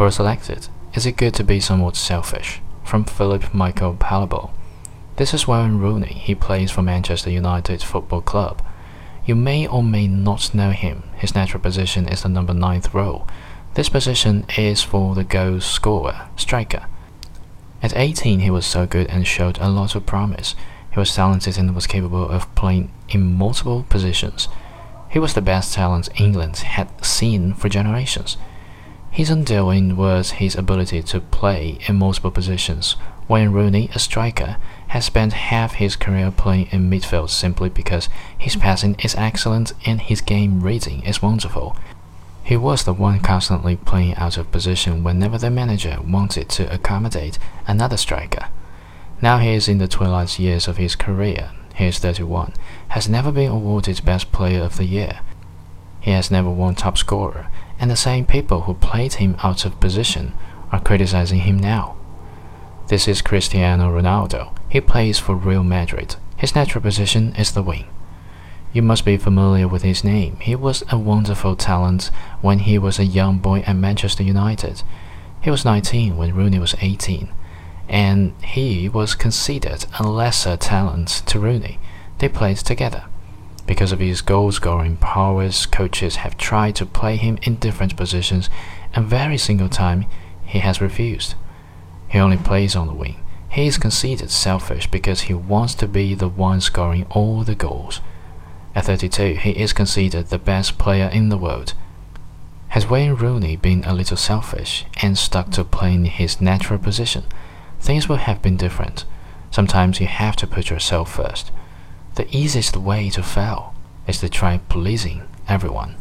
Quora selected, Is it good to be somewhat selfish? From Phillip Michael Palabo. This is Wayne Rooney. He plays for Manchester United Football Club. You may or may not know him. His natural position is the number ninth role. This position is for the goal scorer, striker. At 18, he was so good and showed a lot of promise. He was talented and was capable of playing in multiple positions. He was the best talent England had seen for generations. His undoing was his ability to play in multiple positions. Wayne Rooney, a striker, has spent half his career playing in midfield simply because his passing is excellent and his game reading is wonderful. He was the one constantly playing out of position whenever the manager wanted to accommodate another striker. Now he is in the twilight years of his career. He is 31, has never been awarded Best Player of the Year. He has never won top scorer, and the same people who played him out of position are criticizing him now. This is Cristiano Ronaldo. He plays for Real Madrid. His natural position is the wing. You must be familiar with his name. He was a wonderful talent when he was a young boy at Manchester United. He was 19 when Rooney was 18, and he was considered a lesser talent to Rooney. They played together. Because of his goal scoring powers, coaches have tried to play him in different positions, and every single time he has refused. He only plays on the wing. He is considered selfish because he wants to be the one scoring all the goals. At 32, he is considered the best player in the world. Has Wayne Rooney been a little selfish and stuck to playing his natural position? Things would have been different. Sometimes you have to put yourself first. The easiest way to fail is to try pleasing everyone.